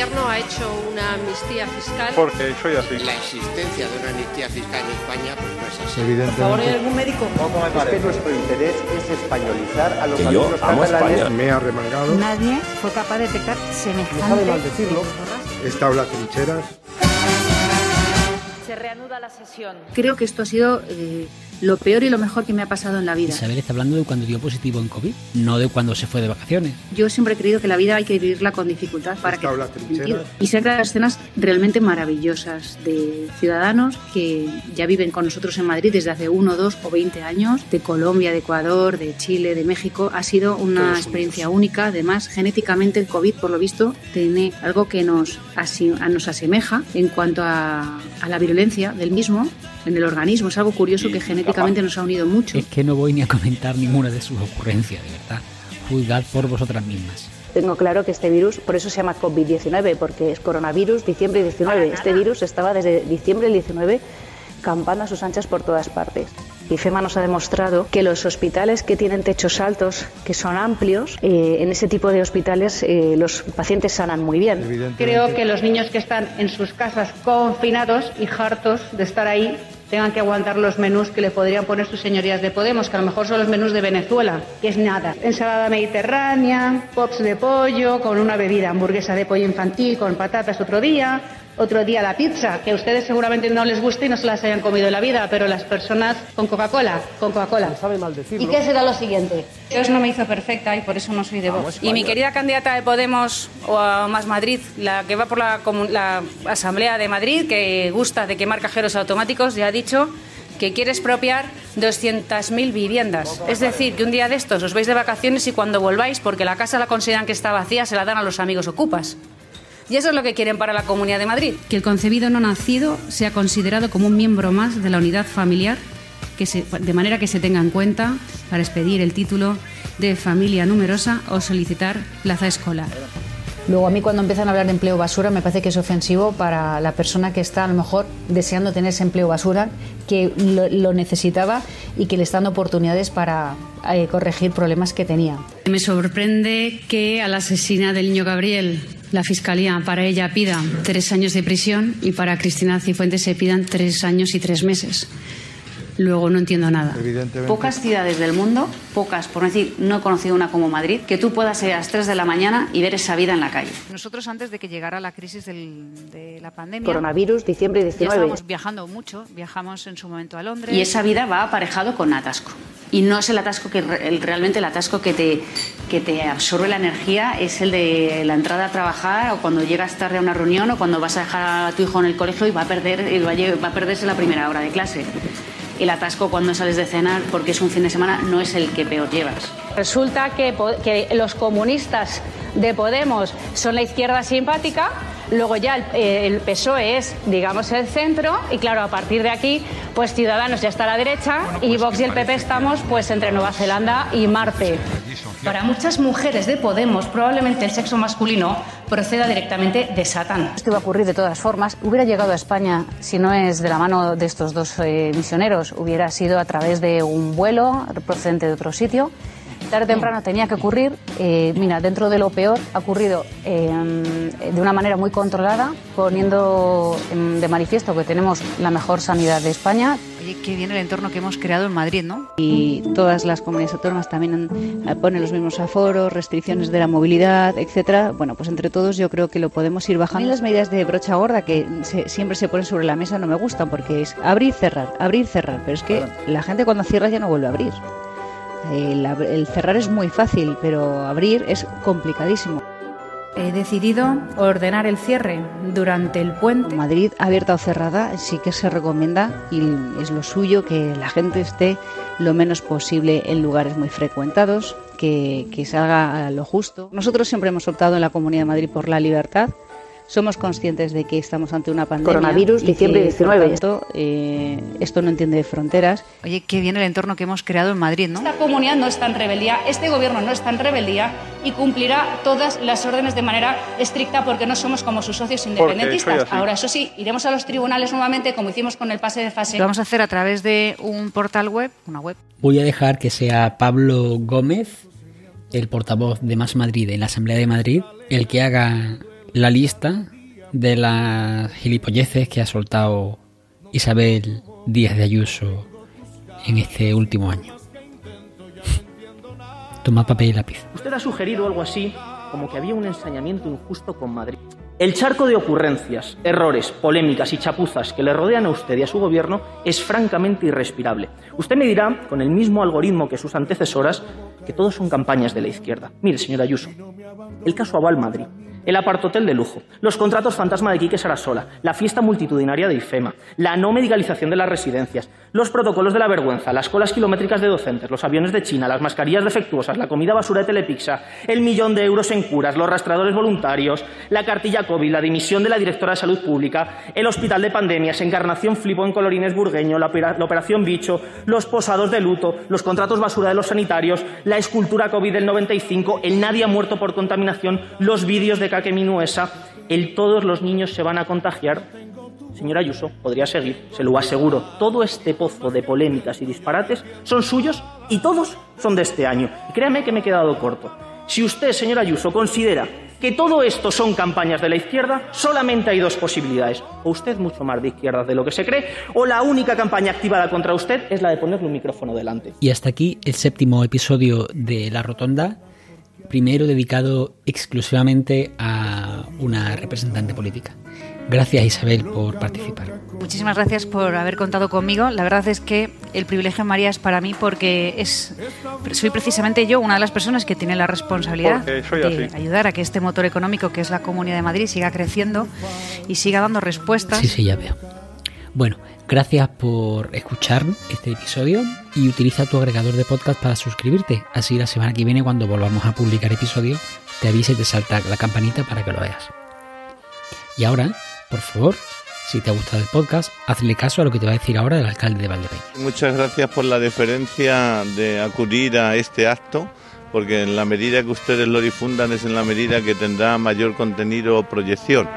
gobierno ha hecho una amnistía fiscal. Porque soy así. La existencia de una amnistía fiscal en España pues no es así. Evidentemente. Por favor, ¿hay algún médico? ¿Cómo me parece? Es que nuestro interés es españolizar a los Que yo amo. España. Me ha remangado. Nadie fue capaz de detectar semejante. No sabe mal decirlo. En las trincheras. Se reanuda la sesión. Creo que esto ha sido eh, lo peor y lo mejor que me ha pasado en la vida. Isabel está hablando de cuando dio positivo en COVID, no de cuando se fue de vacaciones. Yo siempre he creído que la vida hay que vivirla con dificultad para que. Y se crean escenas realmente maravillosas de ciudadanos que ya viven con nosotros en Madrid desde hace uno, dos o 20 años, de Colombia, de Ecuador, de Chile, de México. Ha sido una Todos experiencia única. Además, genéticamente el COVID, por lo visto, tiene algo que nos, nos asemeja en cuanto a, a la virulencia del mismo en el organismo. Es algo curioso que genéticamente nos ha unido mucho. Es que no voy ni a comentar ninguna de sus ocurrencias, de verdad. Juzgad por vosotras mismas. Tengo claro que este virus, por eso se llama COVID-19, porque es coronavirus diciembre 19. Este virus estaba desde diciembre del 19 campando a sus anchas por todas partes. Y FEMA nos ha demostrado que los hospitales que tienen techos altos, que son amplios, eh, en ese tipo de hospitales eh, los pacientes sanan muy bien. Creo que los niños que están en sus casas confinados y hartos de estar ahí tengan que aguantar los menús que le podrían poner sus señorías de Podemos, que a lo mejor son los menús de Venezuela, que es nada. Ensalada mediterránea, pops de pollo, con una bebida, hamburguesa de pollo infantil con patatas otro día, otro día la pizza, que a ustedes seguramente no les guste y no se las hayan comido en la vida, pero las personas con Coca-Cola, con Coca-Cola. Sabe mal ¿Y qué será lo siguiente? Dios no me hizo perfecta y por eso no soy de Vox. Y mi querida candidata de Podemos o a Más Madrid, la que va por la, la Asamblea de Madrid, que gusta de quemar cajeros automáticos, ya ha dicho que quiere expropiar 200.000 viviendas. Es decir, que un día de estos os vais de vacaciones y cuando volváis, porque la casa la consideran que está vacía, se la dan a los amigos ocupas. Y eso es lo que quieren para la Comunidad de Madrid. que el concebido no nacido sea considerado como un miembro más de la unidad familiar, que se- de manera que se tenga en cuenta para expedir el título de familia numerosa o solicitar plaza escolar. Luego a mí cuando empiezan a hablar de empleo basura me parece que es ofensivo para la persona que está a lo mejor deseando tener ese empleo basura, que lo, lo necesitaba y que le están dando oportunidades para eh, corregir problemas que tenía. Me sorprende que a la asesina del niño Gabriel la Fiscalía para ella pida tres años de prisión y para Cristina Cifuentes se pidan tres años y tres meses. Luego no entiendo nada. Evidentemente. Pocas ciudades del mundo, pocas, por no decir, no he conocido una como Madrid, que tú puedas ir a las 3 de la mañana y ver esa vida en la calle. Nosotros antes de que llegara la crisis del- de la pandemia, Coronavirus, diciembre ya 19. estábamos viajando mucho, viajamos en su momento a Londres. Y esa vida va aparejado con atasco. Y no es el atasco que re- el- realmente el atasco que te, que te absorbe la energía, es el de la entrada a trabajar o cuando llegas tarde a una reunión o cuando vas a dejar a tu hijo en el colegio y va a, perder, y va a, lle- va a perderse la primera hora de clase. El atasco cuando sales de cenar porque es un fin de semana no es el que peor llevas. Resulta que, los comunistas de Podemos son la izquierda simpática, luego ya el, eh, el PSOE es, digamos, el centro, y claro, a partir de aquí, pues Ciudadanos ya está a la derecha y Vox y el PP estamos pues entre Nueva Zelanda y Marte. Para muchas mujeres de Podemos, probablemente el sexo masculino proceda directamente de Satán. Esto iba a ocurrir de todas formas. Hubiera llegado a España, si no es de la mano de estos dos eh, misioneros, hubiera sido a través de un vuelo procedente de otro sitio. Tarde o temprano tenía que ocurrir. eh, mira, dentro de lo peor, ha ocurrido eh, de una manera muy controlada, poniendo em, de manifiesto que tenemos la mejor sanidad de España. Oye, qué bien el entorno que hemos creado en Madrid, ¿no? Y todas las comunidades autónomas también eh, ponen los mismos aforos, restricciones de la movilidad, etcétera. Bueno, pues entre todos yo creo que lo podemos ir bajando. Las medidas de brocha gorda que se- siempre se ponen sobre la mesa no me gustan porque es abrir, cerrar, abrir, cerrar. Pero es que la gente cuando cierra ya no vuelve a abrir. El, cerrar es muy fácil, pero abrir es complicadísimo. He decidido ordenar el cierre durante el puente. Madrid abierta o cerrada sí que se recomienda y es lo suyo que la gente esté lo menos posible en lugares muy frecuentados, que, que salga a lo justo. Nosotros siempre hemos optado en la Comunidad de Madrid por la libertad. Somos conscientes de que estamos ante una pandemia. Coronavirus, diciembre que, 19. por tanto, eh, esto no entiende de fronteras. Oye, qué bien el entorno que hemos creado en Madrid, ¿no? Esta comunidad no está en rebeldía, este gobierno no está en rebeldía y cumplirá todas las órdenes de manera estricta porque no somos como sus socios independentistas. Ahora, eso sí, iremos a los tribunales nuevamente como hicimos con el pase de fase. Lo vamos a hacer a través de un portal web, una web. Voy a dejar que sea Pablo Gómez, el portavoz de Más Madrid en la Asamblea de Madrid, el que haga la lista de las gilipolleces que ha soltado Isabel Díaz de Ayuso en este último año. Toma papel y lápiz. Usted ha sugerido algo así como que había un ensañamiento injusto con Madrid. El charco de ocurrencias, errores, polémicas y chapuzas que le rodean a usted y a su gobierno es francamente irrespirable. Usted me dirá, con el mismo algoritmo que sus antecesoras, que todos son campañas de la izquierda. Mire, señor Ayuso, el caso Aval Madrid el apartotel de lujo, los contratos fantasma de Quique Sarasola, la fiesta multitudinaria de IFEMA, la no medicalización de las residencias, los protocolos de la vergüenza, las colas kilométricas de docentes, los aviones de China, las mascarillas defectuosas, la comida basura de Telepixa, el millón de euros en curas, los rastreadores voluntarios, la cartilla COVID, la dimisión de la directora de Salud Pública, el hospital de pandemias, Encarnación Flipo en Colorines Burgueño, la operación Bicho, los posados de luto, los contratos basura de los sanitarios, la escultura COVID del 95, el nadie ha muerto por contaminación, los vídeos de que minuesa, el todos los niños se van a contagiar. Señora Ayuso, podría seguir, se lo aseguro. Todo este pozo de polémicas y disparates son suyos y todos son de este año. Y créame que me he quedado corto. Si usted, señora Ayuso, considera que todo esto son campañas de la izquierda, solamente hay dos posibilidades. O usted mucho más de izquierda de lo que se cree, o la única campaña activada contra usted es la de ponerle un micrófono delante. Y hasta aquí el séptimo episodio de La Rotonda primero dedicado exclusivamente a una representante política. Gracias Isabel por participar. Muchísimas gracias por haber contado conmigo. La verdad es que el privilegio María es para mí porque es soy precisamente yo una de las personas que tiene la responsabilidad de ayudar a que este motor económico que es la Comunidad de Madrid siga creciendo y siga dando respuestas. Sí, sí, ya veo. Bueno, Gracias por escuchar este episodio y utiliza tu agregador de podcast para suscribirte. Así la semana que viene cuando volvamos a publicar episodios te avisa y te salta la campanita para que lo veas. Y ahora, por favor, si te ha gustado el podcast, hazle caso a lo que te va a decir ahora el alcalde de Valdepeña. Muchas gracias por la deferencia de acudir a este acto, porque en la medida que ustedes lo difundan es en la medida que tendrá mayor contenido o proyección.